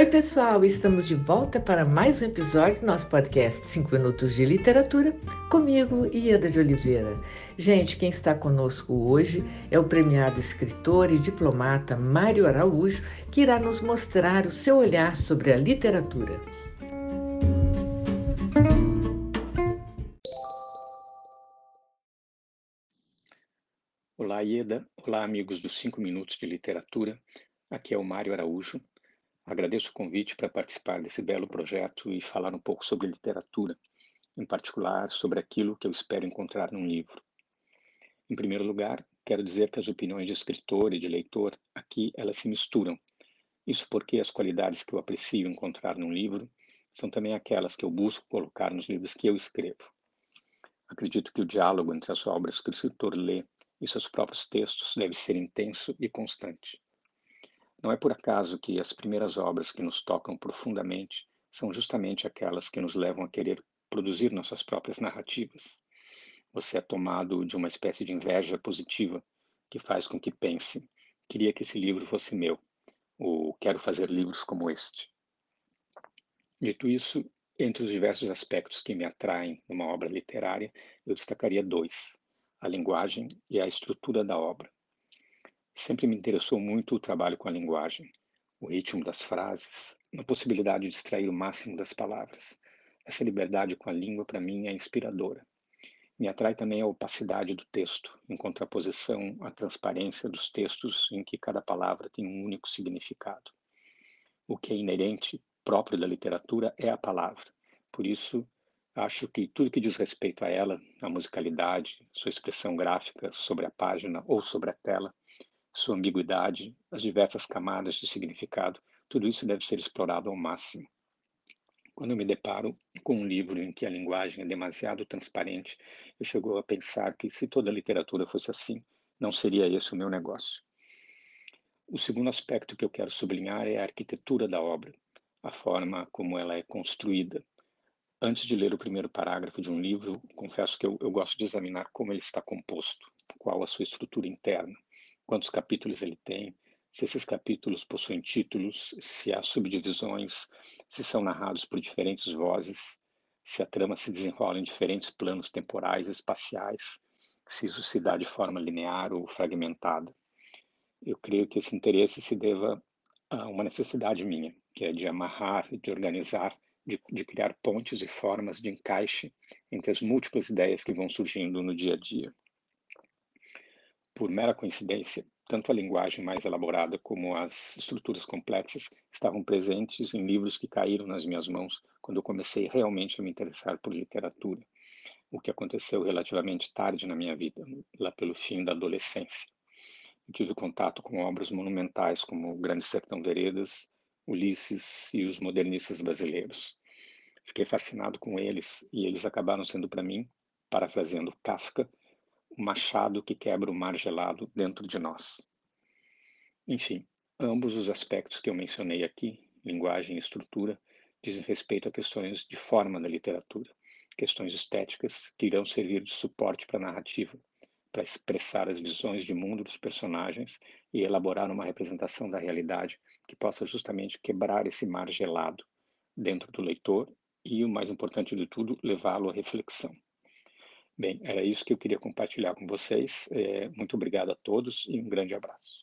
Oi, pessoal, estamos de volta para mais um episódio do nosso podcast 5 Minutos de Literatura, comigo, Ieda de Oliveira. Gente, quem está conosco hoje é o premiado escritor e diplomata Mário Araújo, que irá nos mostrar o seu olhar sobre a literatura. Olá, Ieda. Olá, amigos dos 5 Minutos de Literatura. Aqui é o Mário Araújo. Agradeço o convite para participar desse belo projeto e falar um pouco sobre literatura, em particular sobre aquilo que eu espero encontrar num livro. Em primeiro lugar, quero dizer que as opiniões de escritor e de leitor aqui elas se misturam. Isso porque as qualidades que eu aprecio encontrar num livro são também aquelas que eu busco colocar nos livros que eu escrevo. Acredito que o diálogo entre as obras que o escritor lê e seus próprios textos deve ser intenso e constante. Não é por acaso que as primeiras obras que nos tocam profundamente são justamente aquelas que nos levam a querer produzir nossas próprias narrativas. Você é tomado de uma espécie de inveja positiva que faz com que pense: queria que esse livro fosse meu, ou quero fazer livros como este. Dito isso, entre os diversos aspectos que me atraem numa obra literária, eu destacaria dois: a linguagem e a estrutura da obra. Sempre me interessou muito o trabalho com a linguagem, o ritmo das frases, a possibilidade de extrair o máximo das palavras. Essa liberdade com a língua, para mim, é inspiradora. Me atrai também a opacidade do texto, em contraposição à transparência dos textos em que cada palavra tem um único significado. O que é inerente, próprio da literatura, é a palavra. Por isso, acho que tudo que diz respeito a ela, a musicalidade, sua expressão gráfica sobre a página ou sobre a tela, sua ambiguidade, as diversas camadas de significado, tudo isso deve ser explorado ao máximo. Quando eu me deparo com um livro em que a linguagem é demasiado transparente, eu chego a pensar que se toda a literatura fosse assim, não seria esse o meu negócio. O segundo aspecto que eu quero sublinhar é a arquitetura da obra, a forma como ela é construída. Antes de ler o primeiro parágrafo de um livro, confesso que eu, eu gosto de examinar como ele está composto, qual a sua estrutura interna quantos capítulos ele tem, se esses capítulos possuem títulos, se há subdivisões, se são narrados por diferentes vozes, se a trama se desenrola em diferentes planos temporais e espaciais, se isso se dá de forma linear ou fragmentada. Eu creio que esse interesse se deva a uma necessidade minha, que é de amarrar, de organizar, de, de criar pontes e formas de encaixe entre as múltiplas ideias que vão surgindo no dia a dia. Por mera coincidência, tanto a linguagem mais elaborada como as estruturas complexas estavam presentes em livros que caíram nas minhas mãos quando eu comecei realmente a me interessar por literatura, o que aconteceu relativamente tarde na minha vida, lá pelo fim da adolescência. Eu tive contato com obras monumentais como Grande Sertão Veredas, Ulisses e os modernistas brasileiros. Fiquei fascinado com eles e eles acabaram sendo para mim, parafraseando Kafka, o machado que quebra o mar gelado dentro de nós. Enfim, ambos os aspectos que eu mencionei aqui, linguagem e estrutura, dizem respeito a questões de forma da literatura, questões estéticas que irão servir de suporte para a narrativa, para expressar as visões de mundo dos personagens e elaborar uma representação da realidade que possa justamente quebrar esse mar gelado dentro do leitor e, o mais importante de tudo, levá-lo à reflexão. Bem, era isso que eu queria compartilhar com vocês. É, muito obrigado a todos e um grande abraço.